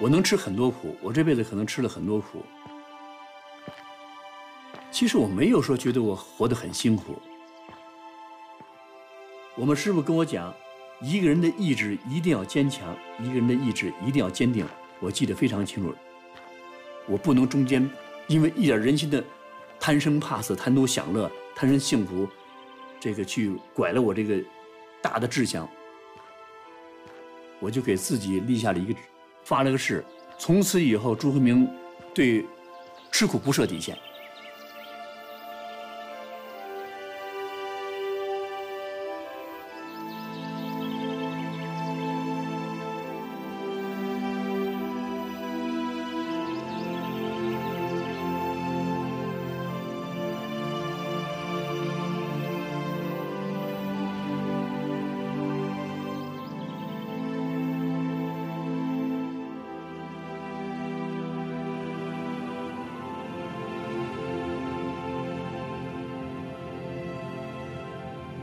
我能吃很多苦，我这辈子可能吃了很多苦。其实我没有说觉得我活得很辛苦。我们师傅跟我讲，一个人的意志一定要坚强，一个人的意志一定要坚定。我记得非常清楚。我不能中间因为一点人心的贪生怕死、贪图享乐、贪生幸福，这个去拐了我这个大的志向。我就给自己立下了一个发了个誓，从此以后朱克明对吃苦不设底线。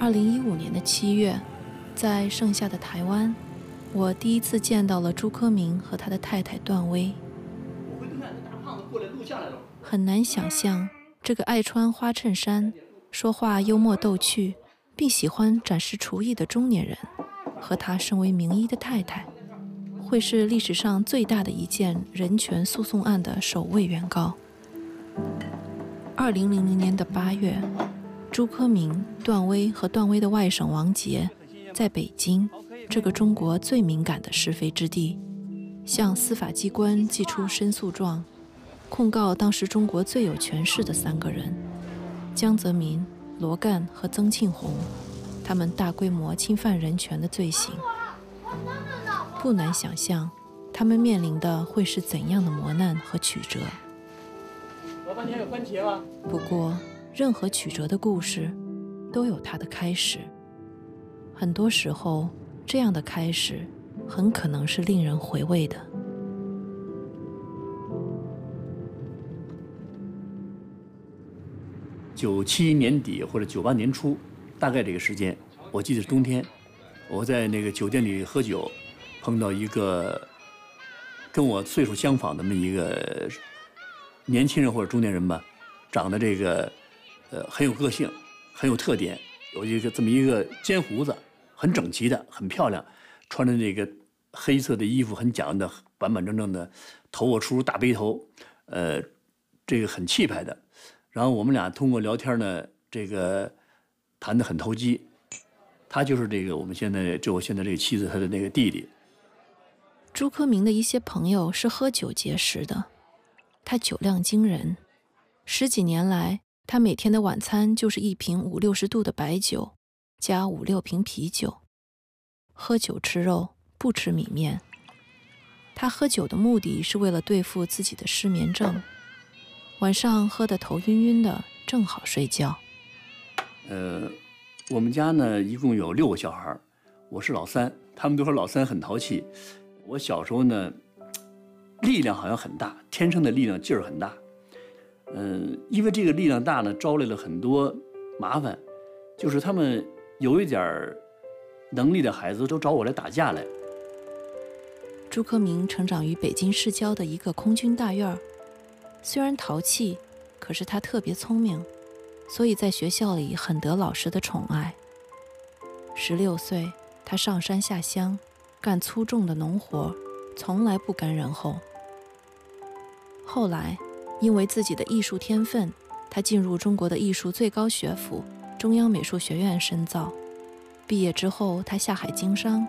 二零一五年的七月，在盛夏的台湾，我第一次见到了朱科明和他的太太段威。很难想象，这个爱穿花衬衫、说话幽默逗趣，并喜欢展示厨艺的中年人，和他身为名医的太太，会是历史上最大的一件人权诉讼案的首位原告。二零零零年的八月。朱科明、段威和段威的外甥王杰，在北京这个中国最敏感的是非之地，向司法机关寄出申诉状，控告当时中国最有权势的三个人江泽民、罗干和曾庆红，他们大规模侵犯人权的罪行。不难想象，他们面临的会是怎样的磨难和曲折。老板，你有番茄吗？不过。任何曲折的故事，都有它的开始。很多时候，这样的开始，很可能是令人回味的。九七年底或者九八年初，大概这个时间，我记得是冬天，我在那个酒店里喝酒，碰到一个跟我岁数相仿的那么一个年轻人或者中年人吧，长得这个。呃，很有个性，很有特点，有一个这么一个尖胡子，很整齐的，很漂亮，穿着那个黑色的衣服，很讲究的，板板正正的，头发梳大背头，呃，这个很气派的。然后我们俩通过聊天呢，这个谈得很投机。他就是这个我们现在就我现在这个妻子他的那个弟弟。朱科明的一些朋友是喝酒结识的，他酒量惊人，十几年来。他每天的晚餐就是一瓶五六十度的白酒，加五六瓶啤酒。喝酒吃肉，不吃米面。他喝酒的目的是为了对付自己的失眠症，晚上喝得头晕晕的，正好睡觉。呃，我们家呢一共有六个小孩，我是老三。他们都说老三很淘气。我小时候呢，力量好像很大，天生的力量劲儿很大。嗯，因为这个力量大呢，招来了很多麻烦，就是他们有一点能力的孩子都找我来打架来。朱克明成长于北京市郊的一个空军大院儿，虽然淘气，可是他特别聪明，所以在学校里很得老师的宠爱。十六岁，他上山下乡，干粗重的农活，从来不甘人后。后来。因为自己的艺术天分，他进入中国的艺术最高学府中央美术学院深造。毕业之后，他下海经商，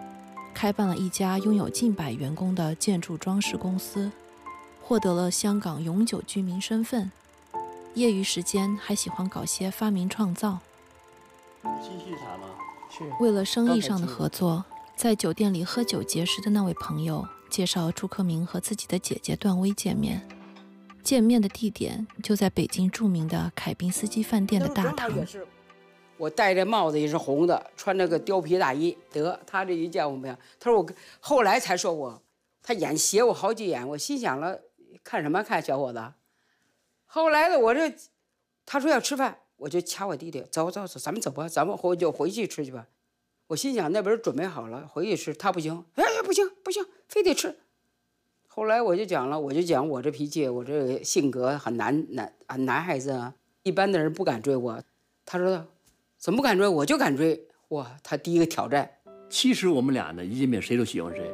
开办了一家拥有近百员工的建筑装饰公司，获得了香港永久居民身份。业余时间还喜欢搞些发明创造。为了生意上的合作，在酒店里喝酒结识的那位朋友介绍朱克明和自己的姐姐段薇见面。见面的地点就在北京著名的凯宾斯基饭店的大堂。我戴着帽子也是红的，穿着个貂皮大衣。得，他这一见我没有？他说我后来才说我，他眼斜我好几眼。我心想了，看什么看，小伙子？后来的我这，他说要吃饭，我就掐我弟弟，走走走，咱们走吧，咱们回就回去吃去吧。我心想那边准备好了，回去吃。他不行，哎，不行不行，非得吃。后来我就讲了，我就讲我这脾气，我这性格很男男啊男孩子啊，一般的人不敢追我。他说，怎么不敢追？我就敢追。哇，他第一个挑战。其实我们俩呢，一见面谁都喜欢谁，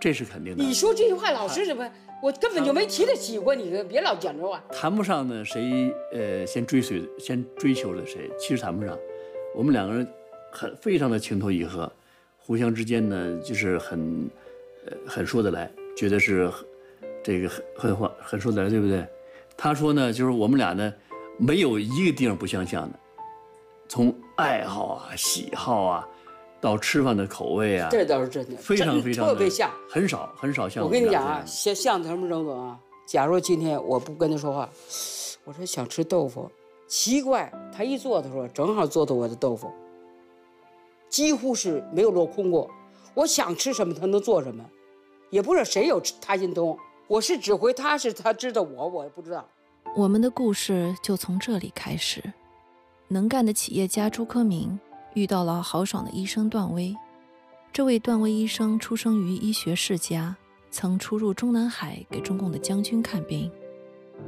这是肯定的。你说这句话老是什么？我根本就没提他喜欢你，别老讲这话。谈不上呢，谁呃先追随先追求了谁，其实谈不上。我们两个人很非常的情投意合，互相之间呢就是很呃很说得来，觉得是这个很很话很说得来，对不对？他说呢，就是我们俩呢没有一个地方不相像的，从爱好啊、喜好啊。到吃饭的口味啊，这倒是真的，非常非常特别像，很少很少像。我跟你讲啊，像像什么程度啊？假如今天我不跟他说话，我说想吃豆腐，奇怪，他一做的时候正好做的我的豆腐，几乎是没有落空过。我想吃什么，他能做什么，也不知道谁有他心通。我是指挥，他是他知道我，我也不知道。我们的故事就从这里开始。能干的企业家朱科明。遇到了豪爽的医生段威，这位段威医生出生于医学世家，曾出入中南海给中共的将军看病。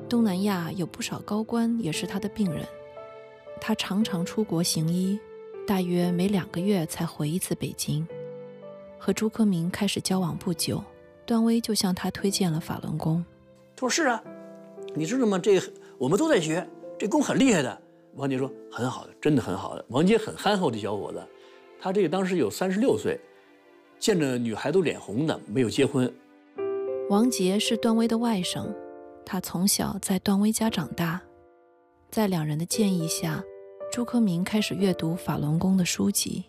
东南亚有不少高官也是他的病人，他常常出国行医，大约每两个月才回一次北京。和朱克明开始交往不久，段威就向他推荐了法轮功。他说：“是啊，你知道吗？这我们都在学，这功很厉害的。”王杰说：“很好的，真的很好的。”王杰很憨厚的小伙子，他这个当时有三十六岁，见着女孩都脸红的，没有结婚。王杰是段威的外甥，他从小在段威家长大，在两人的建议下，朱克明开始阅读法轮功的书籍。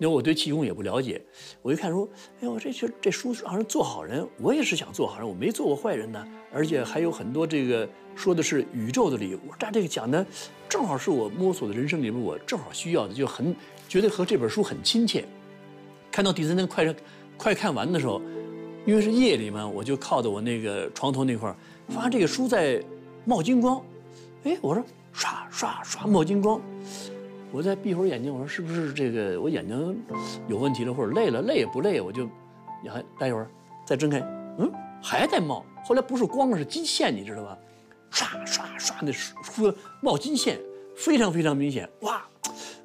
因为我对气功也不了解，我一看说：“哎呦，这这这书好像做好人，我也是想做好人，我没做过坏人呢，而且还有很多这个。”说的是宇宙的礼物，这这个讲的正好是我摸索的人生里面我正好需要的，就很觉得和这本书很亲切。看到第三天快快看完的时候，因为是夜里嘛，我就靠在我那个床头那块儿，发现这个书在冒金光，哎，我说刷刷刷冒金光，我再闭会儿眼睛，我说是不是这个我眼睛有问题了，或者累了，累也不累，我就你还待一会儿再睁开，嗯，还在冒，后来不是光是金线，你知道吧？刷刷刷，那书冒金线，非常非常明显。哇，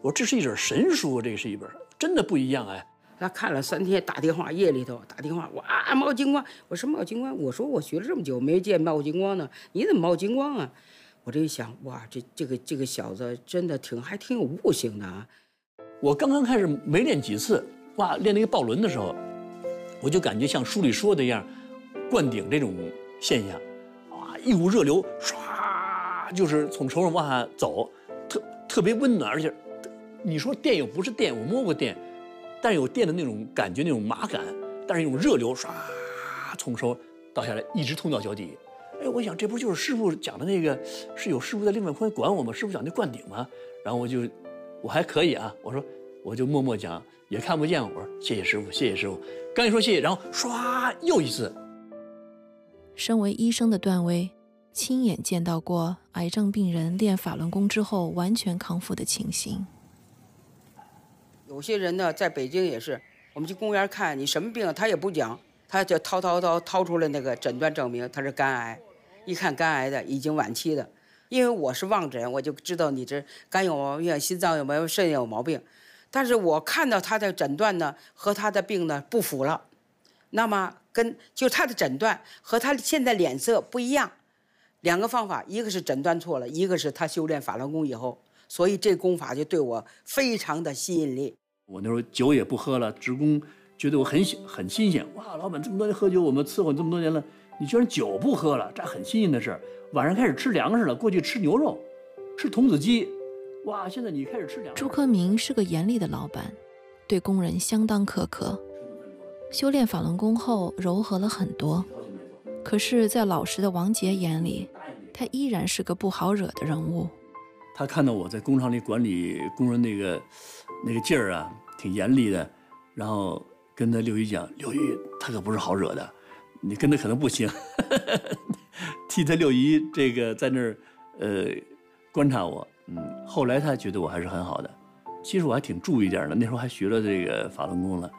我说这是一本神书，这是一本真的不一样哎。他看了三天，打电话夜里头打电话，哇，冒金光！我说冒金光，我说我学了这么久没见冒金光呢，你怎么冒金光啊？我这一想，哇，这这个这个小子真的挺还挺有悟性的啊。我刚刚开始没练几次，哇，练那个抱轮的时候，我就感觉像书里说的一样，灌顶这种现象。哇一股热流唰，就是从手上往下走，特特别温暖，而且你说电又不是电，我摸过电，但有电的那种感觉，那种麻感，但是一种热流唰从手倒下来，一直通到脚底。哎，我想这不就是师傅讲的那个，是有师傅在另外坤管我吗？师傅讲那灌顶吗？然后我就我还可以啊，我说我就默默讲，也看不见我，我说谢谢师傅，谢谢师傅。刚一说谢谢，然后唰又一次。身为医生的段威，亲眼见到过癌症病人练法轮功之后完全康复的情形。有些人呢，在北京也是，我们去公园看你什么病，他也不讲，他就掏掏掏掏出来那个诊断证明，他是肝癌。一看肝癌的已经晚期的，因为我是望诊，我就知道你这肝有毛病，心脏有毛病，肾有毛病。但是我看到他的诊断呢，和他的病呢不符了，那么。跟就他的诊断和他现在脸色不一样，两个方法，一个是诊断错了，一个是他修炼法轮功以后，所以这功法就对我非常的吸引力。我那时候酒也不喝了，职工觉得我很很新鲜，哇，老板这么多年喝酒，我们伺候你这么多年了，你居然酒不喝了，这很新鲜的事儿。晚上开始吃粮食了，过去吃牛肉，吃童子鸡，哇，现在你开始吃粮食。朱克明是个严厉的老板，对工人相当苛刻。修炼法轮功后柔和了很多，可是，在老实的王杰眼里，他依然是个不好惹的人物。他看到我在工厂里管理工人那个那个劲儿啊，挺严厉的，然后跟他刘姨讲：“刘姨，他可不是好惹的，你跟他可能不行。”替他六姨这个在那儿呃观察我，嗯，后来他觉得我还是很好的。其实我还挺注意点的，那时候还学了这个法轮功了。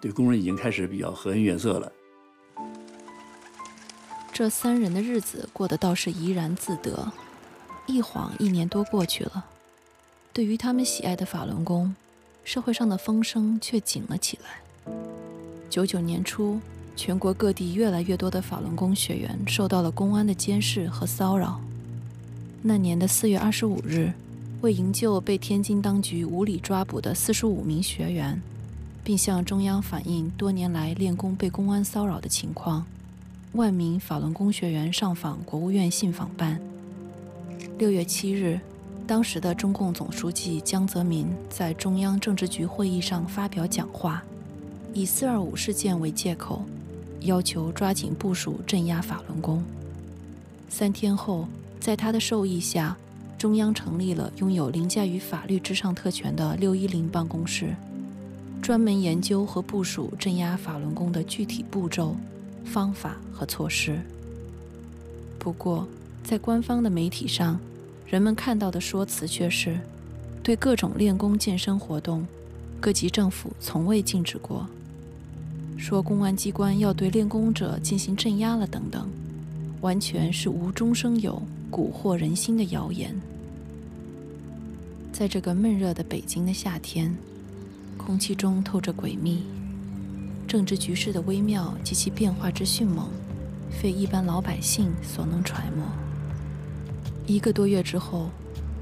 对工人已经开始比较和颜悦色了。这三人的日子过得倒是怡然自得。一晃一年多过去了，对于他们喜爱的法轮功，社会上的风声却紧了起来。九九年初，全国各地越来越多的法轮功学员受到了公安的监视和骚扰。那年的四月二十五日，为营救被天津当局无理抓捕的四十五名学员，并向中央反映多年来练功被公安骚扰的情况，万名法轮功学员上访国务院信访办。六月七日，当时的中共总书记江泽民在中央政治局会议上发表讲话，以“四二五”事件为借口，要求抓紧部署镇压法轮功。三天后，在他的授意下，中央成立了拥有凌驾于法律之上特权的“六一零”办公室，专门研究和部署镇压法轮功的具体步骤、方法和措施。不过，在官方的媒体上，人们看到的说辞却是：对各种练功健身活动，各级政府从未禁止过；说公安机关要对练功者进行镇压了等等，完全是无中生有、蛊惑人心的谣言。在这个闷热的北京的夏天，空气中透着诡秘，政治局势的微妙及其变化之迅猛，非一般老百姓所能揣摩。一个多月之后，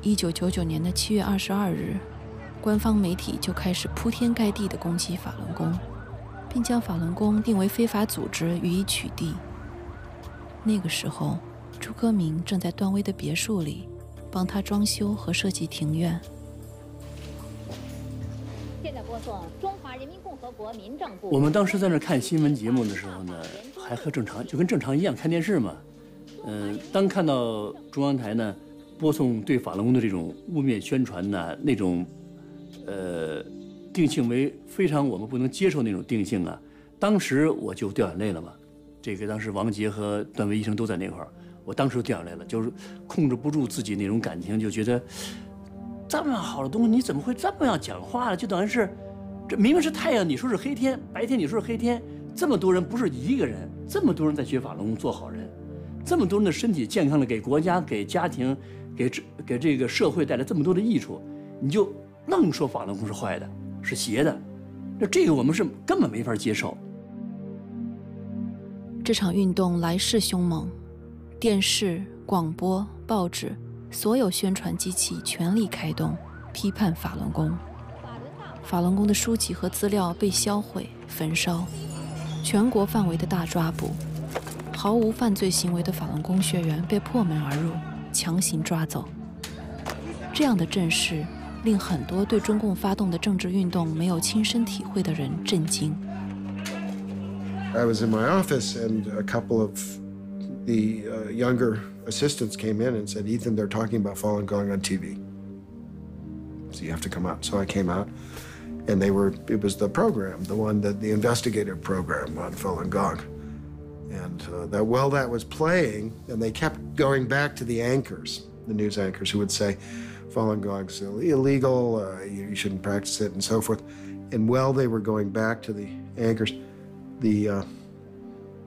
一九九九年的七月二十二日，官方媒体就开始铺天盖地地攻击法轮功，并将法轮功定为非法组织予以取缔。那个时候，朱克明正在段威的别墅里，帮他装修和设计庭院。现在播送中华人民共和国民政部。我们当时在那看新闻节目的时候呢，还和正常，就跟正常一样看电视嘛。嗯，当看到中央台呢播送对法轮功的这种污蔑宣传呢，那种呃定性为非常我们不能接受那种定性啊，当时我就掉眼泪了嘛。这个当时王杰和段威医生都在那块儿，我当时掉眼泪了，就是控制不住自己那种感情，就觉得这么好的东西你怎么会这么样讲话呢？就等于是这明明是太阳，你说是黑天；白天你说是黑天，这么多人不是一个人，这么多人在学法轮功做好人。这么多人的身体健康了，给国家、给家庭、给这给这个社会带来这么多的益处，你就愣说法轮功是坏的、是邪的，那这个我们是根本没法接受。这场运动来势凶猛，电视、广播、报纸，所有宣传机器全力开动，批判法轮功。法轮功的书籍和资料被销毁、焚烧，全国范围的大抓捕。毫无犯罪行为的法轮功学员被破门而入，强行抓走。这样的阵势令很多对中共发动的政治运动没有亲身体会的人震惊。I was in my office, and a couple of the uh, younger assistants came in and said, "Ethan, they're talking about Falun Gong on TV, so you have to come out." So I came out, and they were. It was the program, the one that the investigative program on Falun Gong. And uh, that while that was playing, and they kept going back to the anchors, the news anchors, who would say, Falun Gong's illegal, uh, you, you, shouldn't practice it, and so forth. And while they were going back to the anchors, the uh,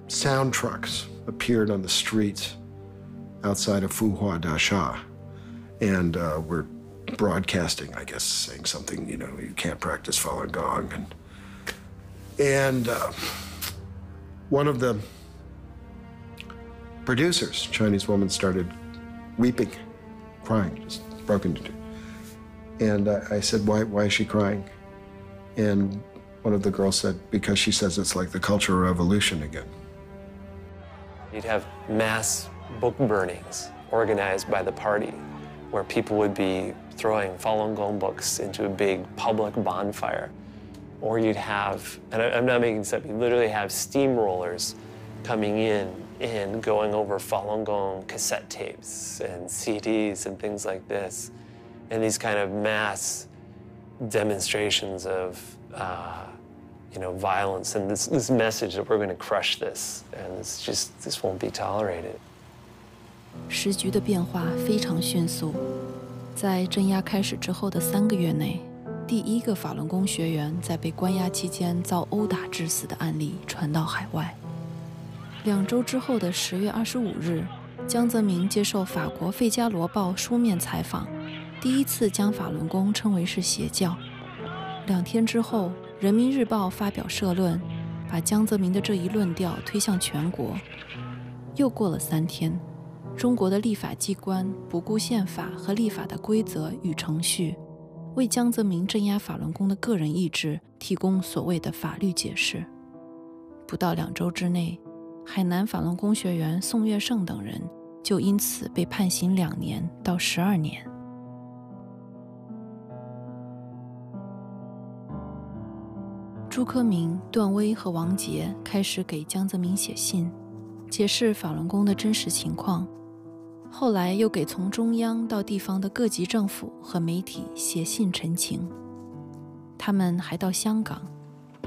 sound trucks appeared on the streets outside of Fuhua Dasha and uh, were broadcasting, I guess, saying something, you know, you can't practice Falun Gong. And, and uh, one of the producers, Chinese woman, started weeping, crying, just broken. And uh, I said, why, why is she crying? And one of the girls said, because she says it's like the Cultural Revolution again. You'd have mass book burnings organized by the party where people would be throwing Falun Gong books into a big public bonfire. Or you'd have, and I'm not making this up, you literally have steamrollers coming in and going over Falun Gong cassette tapes and CDs and things like this, and these kind of mass demonstrations of, uh, you know, violence and this, this message that we're going to crush this, and it's just this won't be tolerated. 时局的变化非常迅速，在镇压开始之后的三个月内，第一个法轮功学员在被关押期间遭殴打致死的案例传到海外。 两周之后的十月二十五日，江泽民接受法国《费加罗报》书面采访，第一次将法轮功称为是邪教。两天之后，《人民日报》发表社论，把江泽民的这一论调推向全国。又过了三天，中国的立法机关不顾宪法和立法的规则与程序，为江泽民镇压法轮功的个人意志提供所谓的法律解释。不到两周之内。海南法轮功学员宋月胜等人就因此被判刑两年到十二年。朱克明、段威和王杰开始给江泽民写信，解释法轮功的真实情况。后来又给从中央到地方的各级政府和媒体写信陈情。他们还到香港，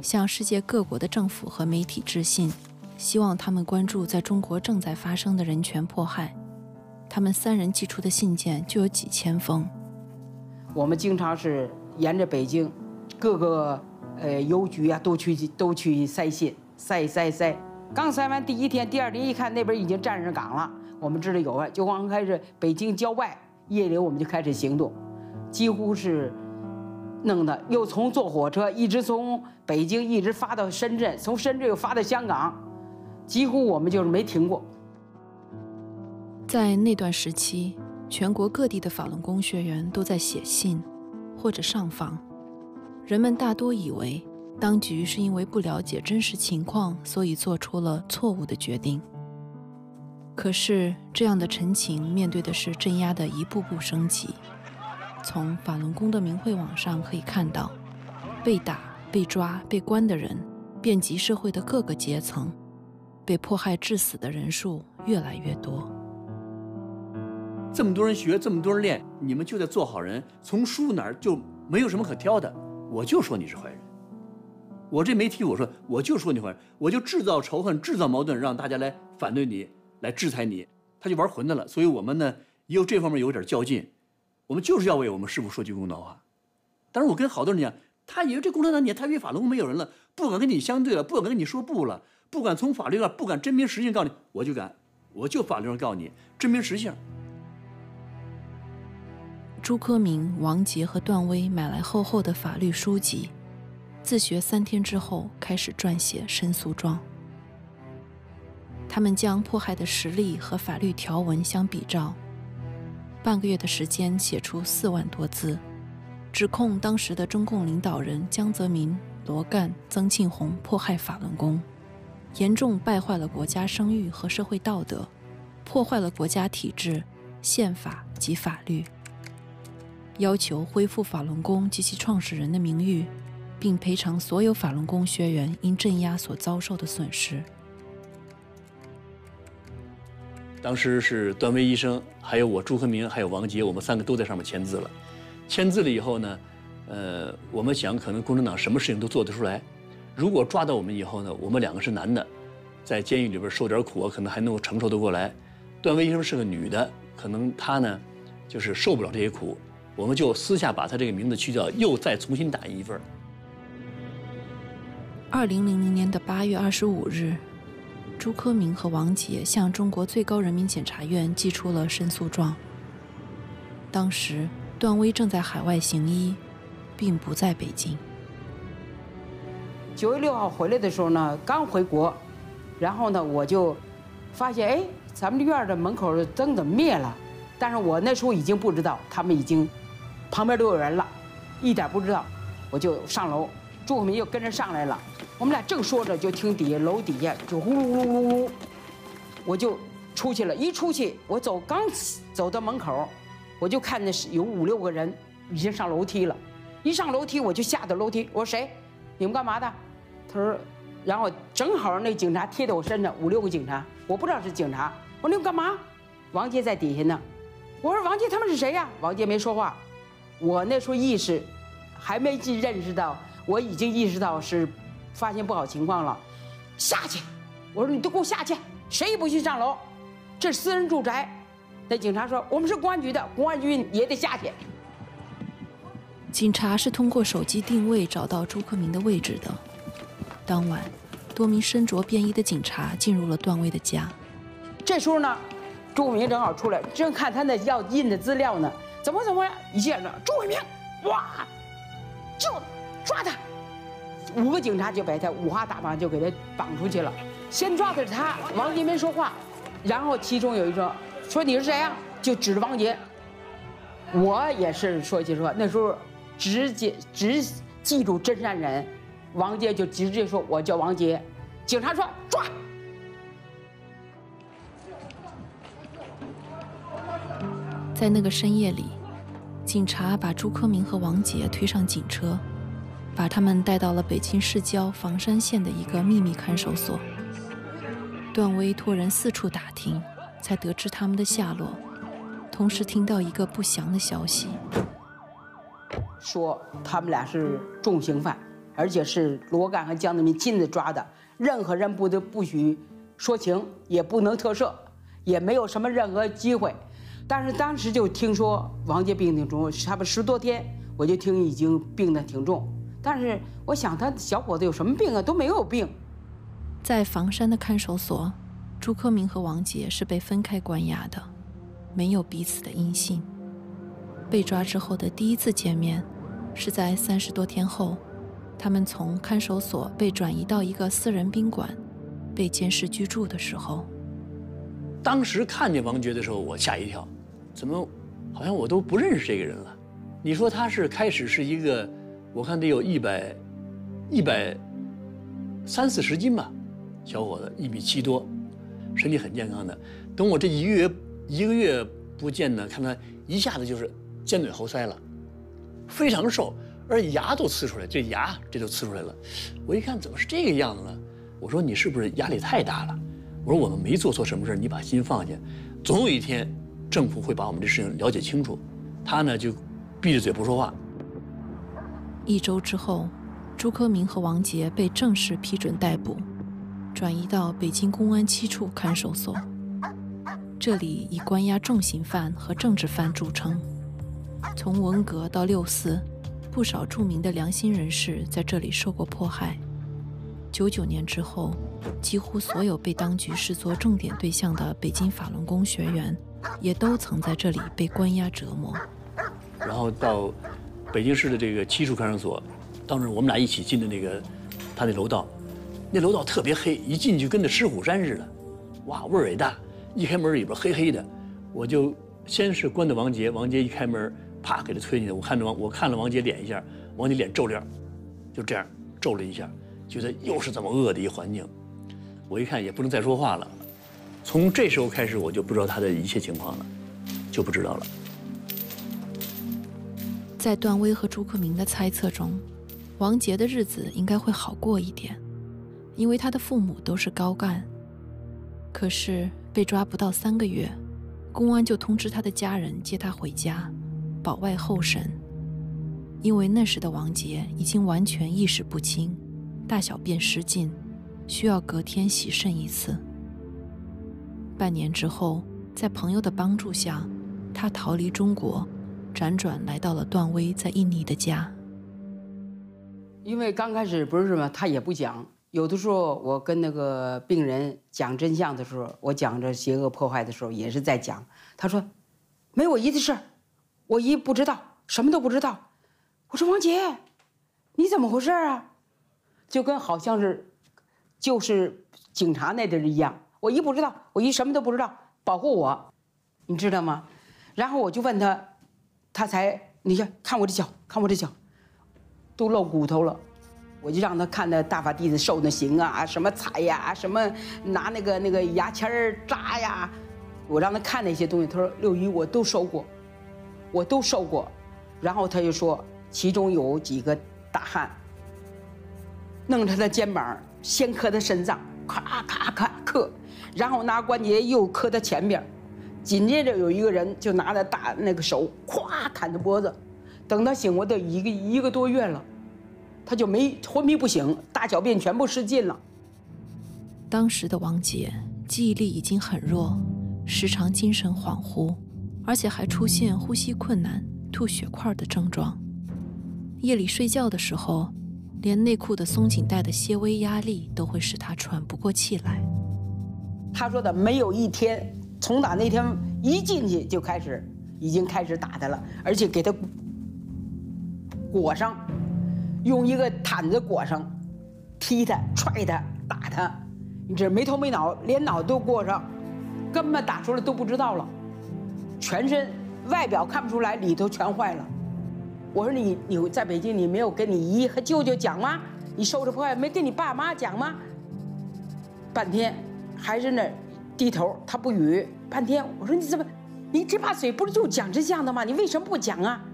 向世界各国的政府和媒体致信。希望他们关注在中国正在发生的人权迫害。他们三人寄出的信件就有几千封。我们经常是沿着北京各个呃邮局啊，都去都去塞信，塞塞塞。刚塞完第一天，第二天一看那边已经站上岗了，我们知道有了，就刚开始北京郊外夜里我们就开始行动，几乎是弄的，又从坐火车一直从北京一直发到深圳，从深圳又发到香港。几乎我们就是没停过。在那段时期，全国各地的法轮功学员都在写信或者上访。人们大多以为当局是因为不了解真实情况，所以做出了错误的决定。可是，这样的陈情面对的是镇压的一步步升级。从法轮功的明慧网上可以看到，被打、被抓、被关的人遍及社会的各个阶层。被迫害致死的人数越来越多。这么多人学，这么多人练，你们就得做好人。从书哪儿就没有什么可挑的，我就说你是坏人。我这没提，我说我就说你坏人，我就制造仇恨，制造矛盾，让大家来反对你，来制裁你，他就玩混的了。所以我们呢，也有这方面有点较劲。我们就是要为我们师傅说句公道话。但是我跟好多人讲，他以为这共产党你他与法轮功没有人了，不敢跟你相对了，不敢跟你说不了。不敢从法律上，不敢真凭实性告你，我就敢，我就法律上告你，真凭实性。朱克明、王杰和段威买来厚厚的法律书籍，自学三天之后开始撰写申诉状。他们将迫害的实例和法律条文相比照，半个月的时间写出四万多字，指控当时的中共领导人江泽民、罗干、曾庆红迫害法轮功。严重败坏了国家声誉和社会道德，破坏了国家体制、宪法及法律。要求恢复法轮功及其创始人的名誉，并赔偿所有法轮功学员因镇压所遭受的损失。当时是段威医生，还有我朱克明，还有王杰，我们三个都在上面签字了。签字了以后呢，呃，我们想可能共产党什么事情都做得出来。如果抓到我们以后呢，我们两个是男的，在监狱里边受点苦，可能还能够承受得过来。段威医生是个女的，可能她呢，就是受不了这些苦。我们就私下把她这个名字去掉，又再重新打印一份。二零零零年的八月二十五日，朱科明和王杰向中国最高人民检察院寄出了申诉状。当时段威正在海外行医，并不在北京。九月六号回来的时候呢，刚回国，然后呢，我就发现，哎，咱们这院的门口的灯怎么灭了？但是我那时候已经不知道，他们已经旁边都有人了，一点不知道。我就上楼，朱克明又跟着上来了。我们俩正说着，就听底下楼底下就呼噜呼噜噜，我就出去了。一出去，我走刚走到门口，我就看那是有五六个人已经上楼梯了。一上楼梯，我就下到楼梯，我说谁？你们干嘛的？他说，然后正好那警察贴在我身上，五六个警察，我不知道是警察。我说你们干嘛？王杰在底下呢。我说王杰他们是谁呀？王杰没说话。我那时候意识还没进认识到，我已经意识到是发现不好情况了。下去！我说你都给我下去，谁也不许上楼，这是私人住宅。那警察说我们是公安局的，公安局也得下去。警察是通过手机定位找到朱克明的位置的。当晚，多名身着便衣的警察进入了段威的家。这时候呢，朱伟明正好出来，正看他那要印的资料呢，怎么怎么，一见着朱伟明，哇，就抓他！五个警察就把他五花大绑就给他绑出去了。先抓的是他，王杰没说话，然后其中有一个说你是谁呀？就指着王杰。我也是说句实话，那时候直接只记住真善人，王杰就直接说我叫王杰。警察说抓。在那个深夜里，警察把朱科明和王杰推上警车，把他们带到了北京市郊房山县的一个秘密看守所。段威托人四处打听，才得知他们的下落，同时听到一个不祥的消息，说他们俩是重刑犯，而且是罗干和江泽民亲自抓的，任何人不得不许说情，也不能特赦，也没有什么任何机会。但是当时就听说王杰病挺重，差不多十多天，我就听已经病得挺重。但是我想他小伙子有什么病啊？都没有病。在房山的看守所，朱克明和王杰是被分开关押的，没有彼此的音信。被抓之后的第一次见面，是在三十多天后，他们从看守所被转移到一个私人宾馆，被监视居住的时候。当时看见王珏的时候，我吓一跳。怎么，好像我都不认识这个人了？你说他是开始是一个，我看得有一百，一百三四十斤吧，小伙子一米七多，身体很健康的。等我这一个月一个月不见呢，看他一下子就是尖嘴猴腮了，非常瘦，而牙都呲出来，这牙这都呲出来了。我一看怎么是这个样子呢？我说你是不是压力太大了？我说我们没做错什么事你把心放下，总有一天。政府会把我们这事情了解清楚，他呢就闭着嘴不说话。一周之后，朱克明和王杰被正式批准逮捕，转移到北京公安七处看守所。这里以关押重刑犯和政治犯著称。从文革到六四，不少著名的良心人士在这里受过迫害。九九年之后，几乎所有被当局视作重点对象的北京法轮功学员。也都曾在这里被关押折磨，然后到北京市的这个七处看守所，当时我们俩一起进的那个他那楼道，那楼道特别黑，一进去跟那狮虎山似的，哇，味儿也大。一开门里边黑黑的，我就先是关的王杰，王杰一开门，啪给他推进去。我看着王，我看了王杰脸一下，王杰脸皱脸，就这样皱了一下，觉得又是这么恶的一环境，我一看也不能再说话了。从这时候开始，我就不知道他的一切情况了，就不知道了。在段威和朱克明的猜测中，王杰的日子应该会好过一点，因为他的父母都是高干。可是被抓不到三个月，公安就通知他的家人接他回家，保外候审。因为那时的王杰已经完全意识不清，大小便失禁，需要隔天洗肾一次。半年之后，在朋友的帮助下，他逃离中国，辗转来到了段威在印尼的家。因为刚开始不是什么，他也不讲。有的时候我跟那个病人讲真相的时候，我讲这邪恶破坏的时候，也是在讲。他说：“没我姨的事，我姨不知道，什么都不知道。”我说：“王杰，你怎么回事啊？”就跟好像是，就是警察那地一样。我姨不知道，我姨什么都不知道，保护我，你知道吗？然后我就问他，他才你看看我这脚，看我这脚，都露骨头了。我就让他看那大法弟子受那刑啊，什么踩呀，什么拿那个那个牙签扎呀，我让他看那些东西。他说：“六姨，我都受过，我都受过。”然后他就说，其中有几个大汉弄他的肩膀，先磕他肾脏，咔咔咔磕。然后拿关节又磕他前边，紧接着有一个人就拿着大那个手，咵砍他脖子。等他醒过都一个一个多月了，他就没昏迷不醒，大小便全部失禁了。当时的王杰记忆力已经很弱，时常精神恍惚，而且还出现呼吸困难、吐血块的症状。夜里睡觉的时候，连内裤的松紧带的些微压力都会使他喘不过气来。他说的没有一天，从打那天一进去就开始，已经开始打他了，而且给他裹上，用一个毯子裹上，踢他、踹他、打他，你这没头没脑，连脑都裹上，根本打出来都不知道了，全身外表看不出来，里头全坏了。我说你你在北京你没有跟你姨和舅舅讲吗？你受这破坏没跟你爸妈讲吗？半天还是那低头，他不语。半天我说你怎么，你这把嘴不是就讲真相的吗？你为什么不讲啊？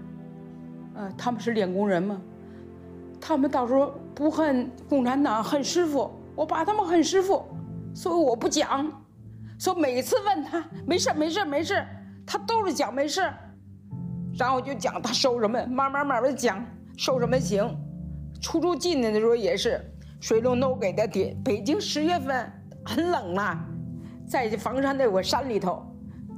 呃，他们是练功人吗？他们到时候不恨共产党，恨师傅。我把他们恨师傅，所以我不讲。说每次问他没事没事没事，他都是讲没事。然后就讲他受什么，慢慢慢慢讲受什么刑。出出进的时候也是水龙头给他点。北京十月份很冷啊，在这房山那个山里头，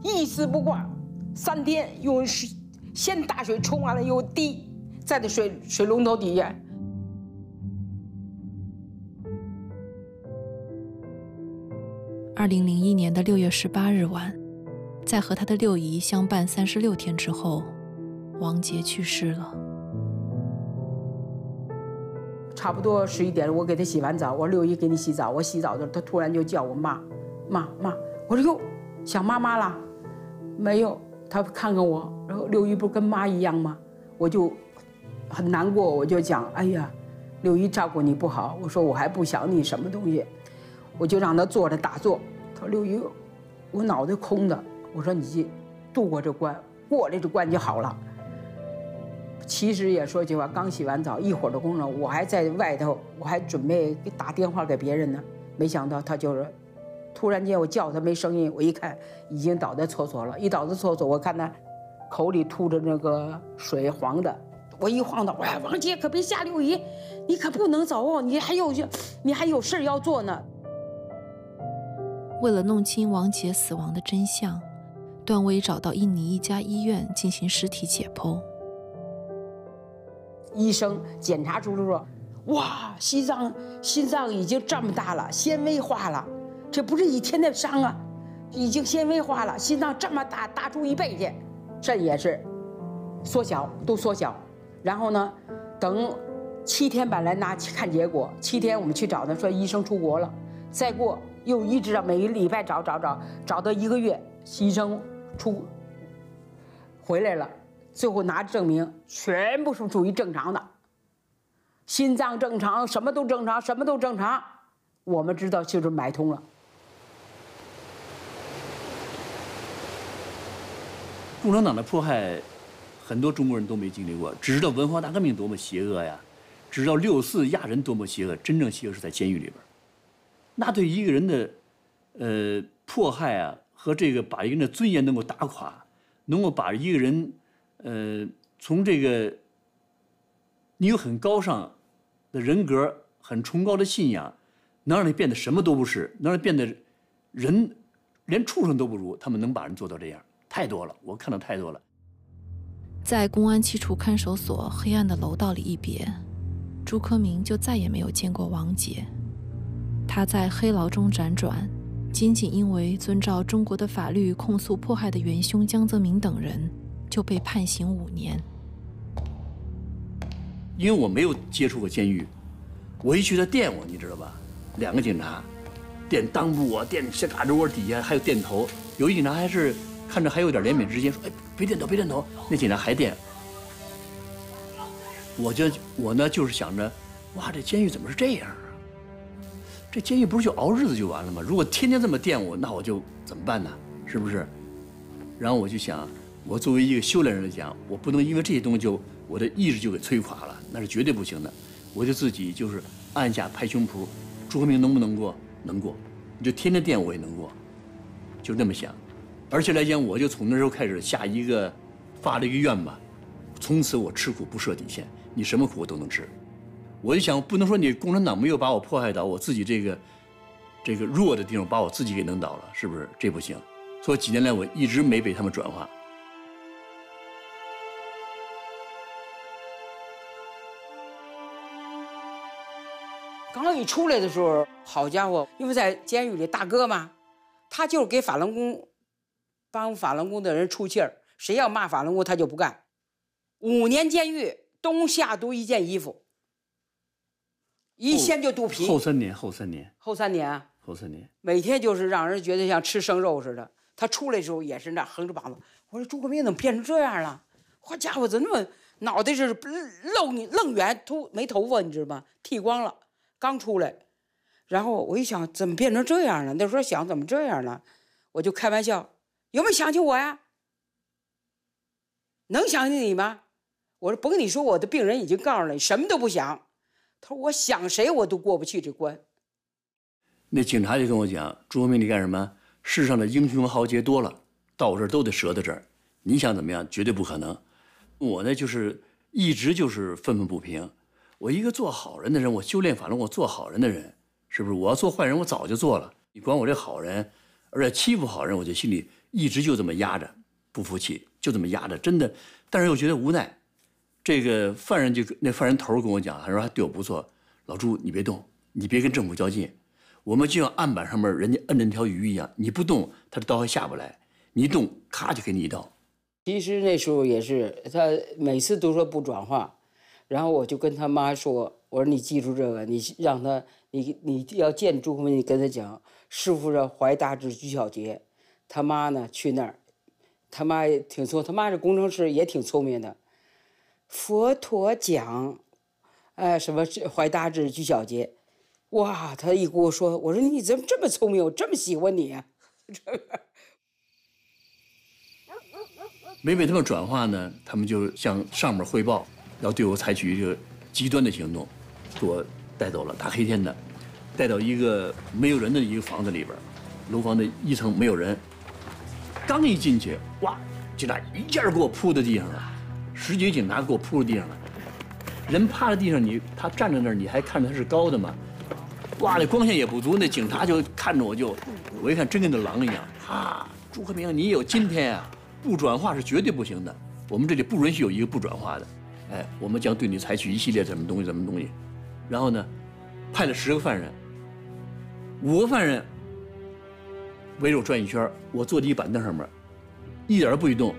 一丝不挂，三天用水先大水冲完了又滴在那水水龙头底下。二零零一年的六月十八日晚，在和他的六姨相伴三十六天之后。王杰去世了。差不多十一点，我给他洗完澡，我六姨给你洗澡。我洗澡的时候，他突然就叫我妈，妈妈。我说哟，想妈妈了？没有，他看看我，然后六姨不跟妈一样吗？我就很难过，我就讲，哎呀，六姨照顾你不好。我说我还不想你什么东西，我就让他坐着打坐。他说六姨，我脑袋空的。我说你度过这关，过了这关就好了。其实也说句话，刚洗完澡，一会儿的功夫，我还在外头，我还准备打电话给别人呢。没想到他就是，突然间我叫他没声音，我一看已经倒在厕所了。一倒在厕所，我看他口里吐着那个水黄的，我一晃脑，哎，王姐可别吓六姨，你可不能走哦，你还有你还有事要做呢。为了弄清王杰死亡的真相，段威找到印尼一家医院进行尸体解剖。医生检查出来说：“哇，心脏心脏已经这么大了，纤维化了，这不是以前的伤啊，已经纤维化了。心脏这么大，大出一倍去，肾也是缩小，都缩小。然后呢，等七天本来拿去看结果。七天我们去找他，说医生出国了。再过又一直每个礼拜找找找，找到一个月，医生出回来了。”最后拿证明，全部是属于正常的，心脏正常，什么都正常，什么都正常。我们知道就是买通了。共产党的迫害，很多中国人都没经历过，只知道文化大革命多么邪恶呀，只知道六四亚人多么邪恶。真正邪恶是在监狱里边那对一个人的，呃，迫害啊，和这个把一个人的尊严能够打垮，能够把一个人。呃，从这个，你有很高尚的人格，很崇高的信仰，能让你变得什么都不是，能让你变得人连畜生都不如，他们能把人做到这样，太多了，我看到太多了。在公安七处看守所黑暗的楼道里一别，朱克明就再也没有见过王杰。他在黑牢中辗转，仅仅因为遵照中国的法律控诉迫害的元凶江泽民等人。就被判刑五年。因为我没有接触过监狱，我一去他电我，你知道吧？两个警察，电裆部啊，电下胳肢窝底下，还有电头。有一警察还是看着还有点怜悯之心，说：“哎，别电头，别电头。”那警察还电。我就我呢，就是想着，哇，这监狱怎么是这样？这监狱不是就熬日子就完了吗？如果天天这么电我，那我就怎么办呢？是不是？然后我就想。我作为一个修炼人来讲，我不能因为这些东西就我的意志就给摧垮了，那是绝对不行的。我就自己就是按下拍胸脯，朱和明能不能过？能过，你就天天电我也能过，就那么想。而且来讲，我就从那时候开始下一个发了一个愿吧，从此我吃苦不设底线，你什么苦我都能吃。我就想，不能说你共产党没有把我迫害到，我自己这个这个弱的地方把我自己给弄倒了，是不是？这不行。所以几年来我一直没被他们转化。刚一出来的时候，好家伙，因为在监狱里大哥嘛，他就是给法轮功帮法轮功的人出气儿，谁要骂法轮功他就不干。五年监狱，冬夏都一件衣服，一掀就肚皮。后三年，后三年，后三年啊，后三年，每天就是让人觉得像吃生肉似的。他出来的时候也是那横着膀子。我说朱克明怎么变成这样了？好家伙，怎么那么脑袋是愣愣圆，秃没头发，你知道吗？剃光了，刚出来。然后我一想，怎么变成这样了？那时候想怎么这样了，我就开玩笑，有没有想起我呀？能想起你吗？我说甭跟你说，我的病人已经告诉了你，什么都不想。他说我想谁我都过不去这关。那警察就跟我讲：“朱文明，你干什么？世上的英雄豪杰多了，到我这儿都得折在这儿。你想怎么样？绝对不可能。我呢，就是一直就是愤愤不平。我一个做好人的人，我修炼法轮，我做好人的人，是不是？我要做坏人，我早就做了。你管我这好人，而且欺负好人，我就心里一直就这么压着，不服气，就这么压着。真的，但是又觉得无奈。这个犯人就那犯人头跟我讲，他说他对我不错。老朱，你别动，你别跟政府较劲。我们就像案板上面人家摁着那条鱼一样，你不动，他的刀还下不来；你一动，咔就给你一刀。其实那时候也是，他每次都说不转化，然后我就跟他妈说：“我说你记住这个，你让他，你你要见朱红，你跟他讲，师傅是怀大志居小节。”他妈呢去那儿，他妈也挺聪，他妈是工程师，也挺聪明的。佛陀讲，哎，什么怀大志居小节。哇！他一跟我说，我说你怎么这么聪明？我这么喜欢你啊！每每他们转化呢，他们就向上面汇报，要对我采取一个极端的行动，给我带走了，大黑天的，带到一个没有人的一个房子里边，楼房的一层没有人。刚一进去，哇！警察一下给我扑在地上了，十几个警察给我扑在地上了。人趴在地上，你他站在那儿，你还看着他是高的吗？哇，那光线也不足，那警察就看着我就，我一看真跟那狼一样。哈，朱克明，你有今天啊，不转化是绝对不行的。我们这里不允许有一个不转化的。哎，我们将对你采取一系列什么东西，什么东西。然后呢，派了十个犯人，五个犯人围着我转一圈，我坐在一板凳上面，一点都不许动。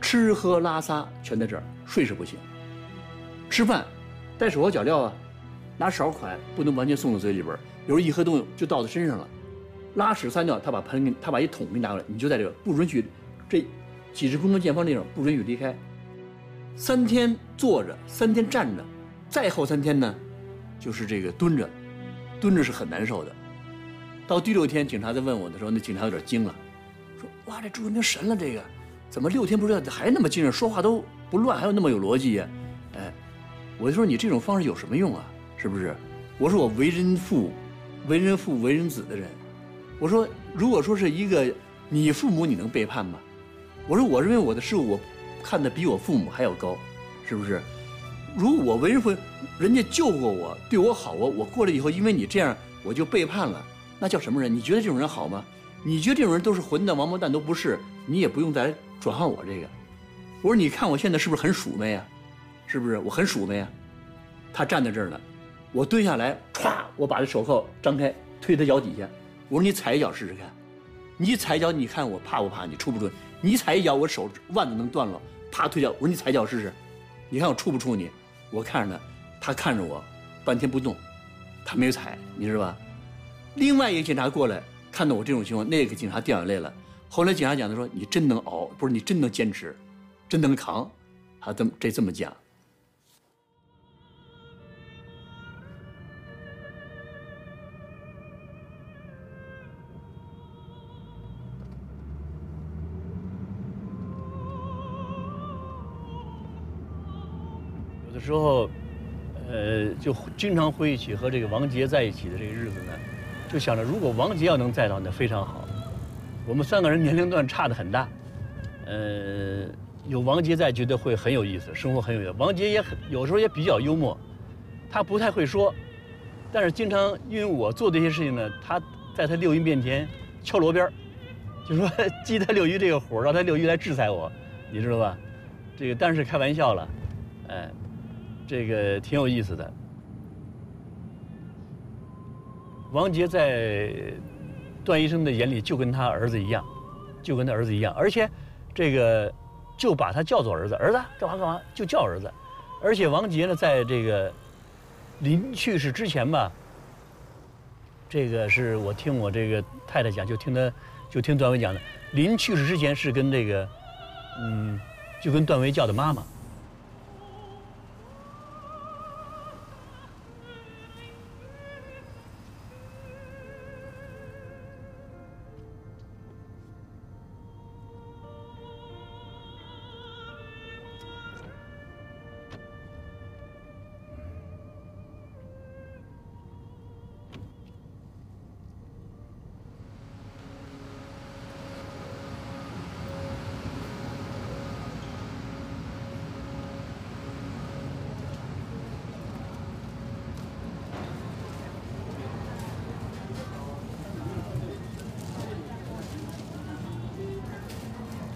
吃喝拉撒全在这儿，睡是不行。吃饭带手和脚镣啊。拿勺筷不能完全送到嘴里边有时候一喝东西就倒在身上了。拉屎撒尿，他把盆给，他把一桶给你拿过来，你就在这个不允许，这几十公分见方地方不允许离开。三天坐着，三天站着，再后三天呢，就是这个蹲着，蹲着是很难受的。到第六天，警察在问我的时候，那警察有点惊了，说：“哇，这朱文明神了，这个怎么六天不知道还那么精神，说话都不乱，还有那么有逻辑呀？”哎，我就说你这种方式有什么用啊？是不是？我说我为人父、为人父、为人子的人，我说如果说是一个你父母，你能背叛吗？我说我认为我的事物，我看的比我父母还要高，是不是？如果我为人父，人家救过我，对我好，我我过来以后，因为你这样，我就背叛了，那叫什么人？你觉得这种人好吗？你觉得这种人都是混蛋、王八蛋都不是，你也不用再转换我这个。我说你看我现在是不是很鼠妹啊？是不是？我很鼠妹啊？他站在这儿呢。我蹲下来，歘，我把这手铐张开，推他脚底下。我说：“你踩一脚试试看，你踩一脚，你看我怕不怕？你出不出？你踩一脚，我手腕子能断了。啪，推脚。我说你踩脚试试，你看我出不出你？我看着他，他看着我，半天不动，他没有踩，你知道吧？另外一个警察过来，看到我这种情况，那个警察掉眼泪了。后来警察讲，他说：你真能熬，不是你真能坚持，真能扛，他这么这这么讲。”有的时候，呃，就经常回忆起和这个王杰在一起的这个日子呢，就想着如果王杰要能在到，那非常好。我们三个人年龄段差的很大，呃，有王杰在，觉得会很有意思，生活很有意思。王杰也很有时候也比较幽默，他不太会说，但是经常因为我做这些事情呢，他在他六一面前敲锣边就说 记他六一这个活让他六一来制裁我，你知道吧？这个当然是开玩笑了，哎。这个挺有意思的。王杰在段医生的眼里就跟他儿子一样，就跟他儿子一样，而且这个就把他叫做儿子，儿子干嘛干嘛就叫儿子，而且王杰呢，在这个临去世之前吧，这个是我听我这个太太讲，就听他就听段伟讲的，临去世之前是跟这个嗯，就跟段伟叫的妈妈。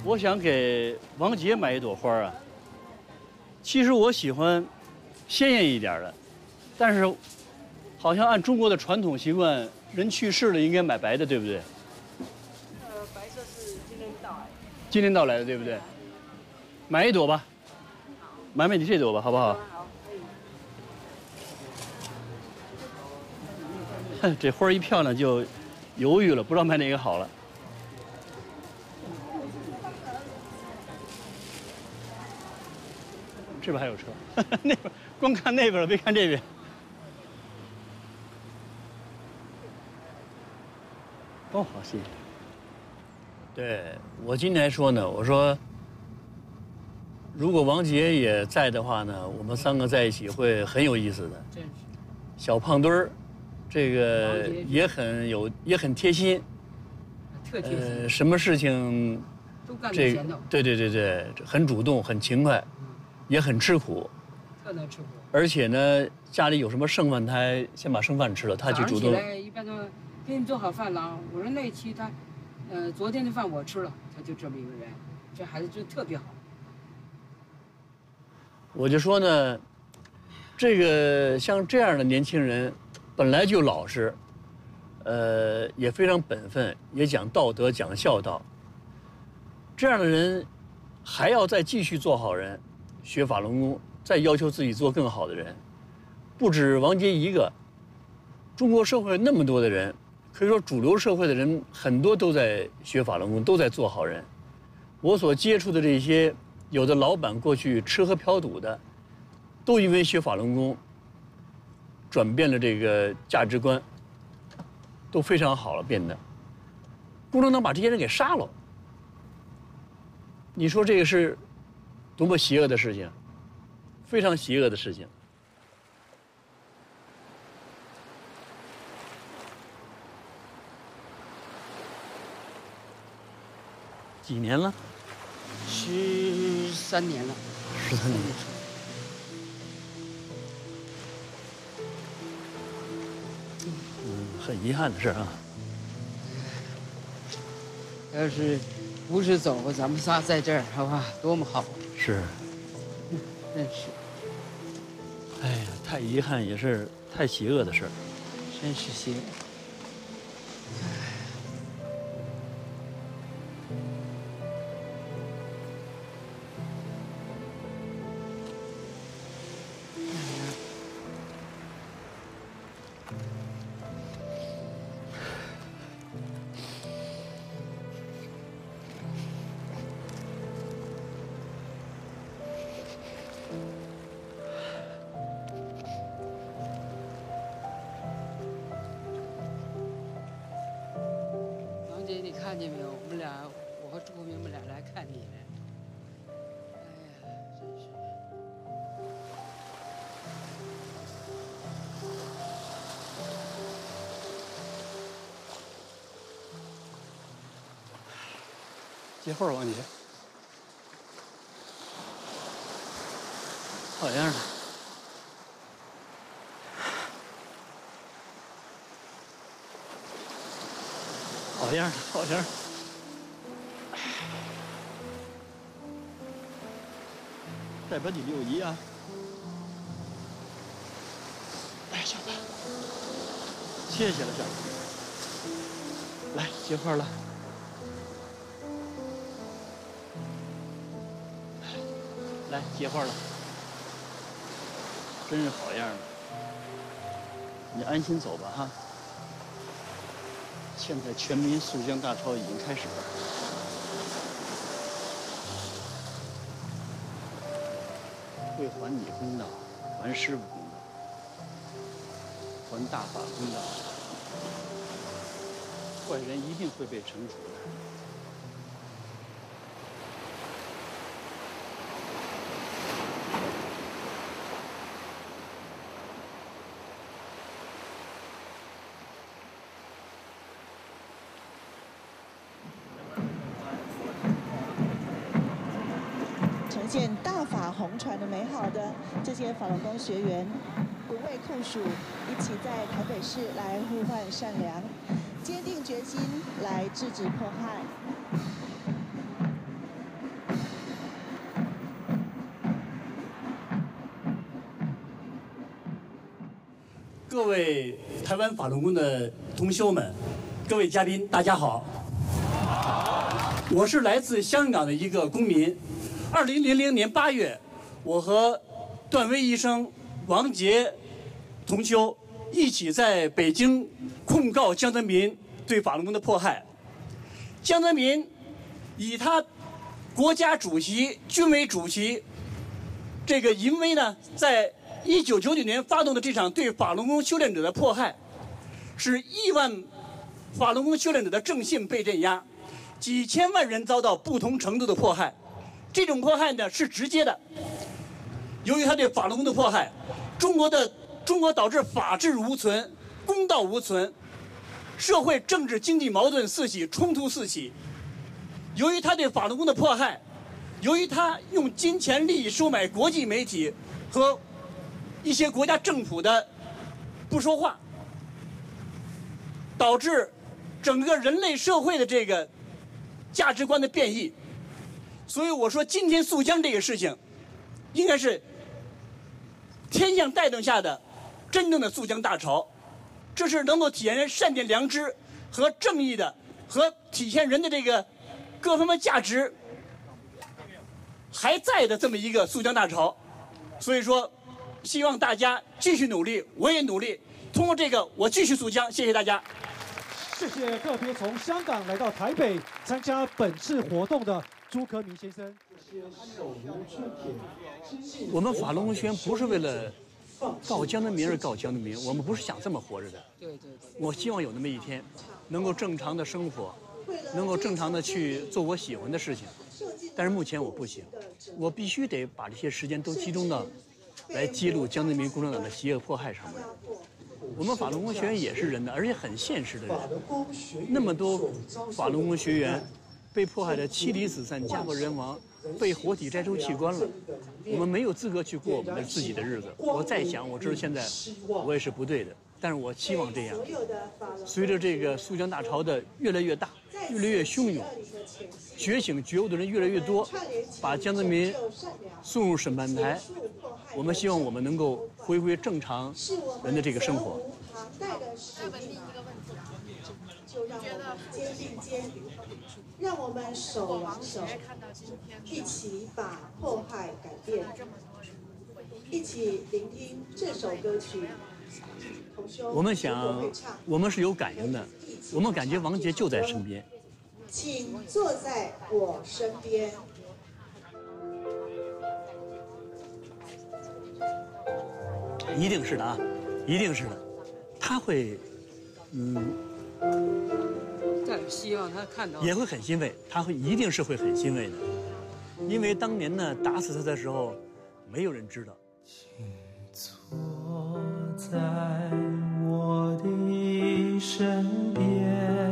我想给王杰买一朵花啊。其实我喜欢鲜艳一点的，但是好像按中国的传统习惯，人去世了应该买白的，对不对？呃，白色是今天到来。今天到来的，对不对？买一朵吧，买买你这朵吧，好不好？好，可以。这花一漂亮就犹豫了，不知道买哪个好了。这边还有车，那边光看那边了，别看这边。哦，好，谢谢。对我今天还说呢，我说，如果王杰也在的话呢，我们三个在一起会很有意思的。真是。小胖墩儿，这个也很有，也很贴心。特贴心。呃，什么事情，都干在这前头。对对对对，很主动，很勤快，也很吃苦。特能吃苦。而且呢，家里有什么剩饭，他还先把剩饭吃了，他去主动。起来一般都给你做好饭了。我说那期他，呃，昨天的饭我吃了，他就这么一个人，这孩子就特别好。我就说呢，这个像这样的年轻人，本来就老实，呃，也非常本分，也讲道德、讲孝道。这样的人，还要再继续做好人，学法轮功，再要求自己做更好的人，不止王杰一个。中国社会那么多的人，可以说主流社会的人很多都在学法轮功，都在做好人。我所接触的这些，有的老板过去吃喝嫖赌的，都因为学法轮功，转变了这个价值观，都非常好了，变得。共产党把这些人给杀了，你说这个是多么邪恶的事情？非常邪恶的事情。几年了？十三年了。十三年。嗯，很遗憾的事啊。要是不是走，咱们仨在这儿，好吧，多么好。是。真是。哎呀，太遗憾，也是太邪恶的事儿。真是邪恶。看见没有？我们俩，我和朱国明，我们俩来看你。哎呀，真是。接会儿，王姐。好样的！好样的！代表你六一啊！哎，小子。谢谢了，小来结花了。来结花了，真是好样的。你安心走吧，哈。现在全民溯江大潮已经开始了，会还你公道，还师傅公道，还大法公道。坏人一定会被惩处的。呈现同传的美好的这些法轮功学员，不畏酷暑，一起在台北市来呼唤善良，坚定决心来制止迫害。各位台湾法轮功的同修们，各位嘉宾，大家好。我是来自香港的一个公民。二零零零年八月，我和段威医生、王杰同修一起在北京控告江泽民对法轮功的迫害。江泽民以他国家主席、军委主席这个淫威呢，在一九九九年发动的这场对法轮功修炼者的迫害，使亿万法轮功修炼者的正信被镇压，几千万人遭到不同程度的迫害。这种迫害呢是直接的，由于他对法轮功的迫害，中国的中国导致法治无存、公道无存，社会政治经济矛盾四起、冲突四起。由于他对法轮功的迫害，由于他用金钱利益收买国际媒体和一些国家政府的不说话，导致整个人类社会的这个价值观的变异。所以我说，今天溯江这个事情，应该是天象带动下的真正的溯江大潮，这是能够体现人善典良知和正义的，和体现人的这个各方面价值还在的这么一个溯江大潮。所以说，希望大家继续努力，我也努力，通过这个我继续溯江。谢谢大家。谢谢特别从香港来到台北参加本次活动的。朱克明先生，我们法轮功学员不是为了告江泽民而告江泽民，我们不是想这么活着的。对对对。我希望有那么一天，能够正常的生活，能够正常的去做我喜欢的事情。但是目前我不行，我必须得把这些时间都集中到来揭露江泽民共产党的邪恶迫害上面。我们法轮功学员也是人的，而且很现实的人。那么多法轮功学员。被迫害的妻离子散、家破人亡，被活体摘出器官了，我们没有资格去过我们的自己的日子。我再想，我知道现在我也是不对的，但是我期望这样。随着这个苏江大潮的越来越大、越来越汹涌，觉醒觉悟的人越来越多，把江泽民送入审判台，我们希望我们能够回归正常人的这个生活。就让我们肩并肩，让我们手挽手，一起把迫害改变，一起聆听这首歌曲。我们想，我们是有感应的，我们感觉王杰就在身边。请坐在我身边。一定是的啊，一定是的，他会，嗯。但希望他看到也会很欣慰，他会一定是会很欣慰的，因为当年呢打死他的时候，没有人知道。请坐在我的身边，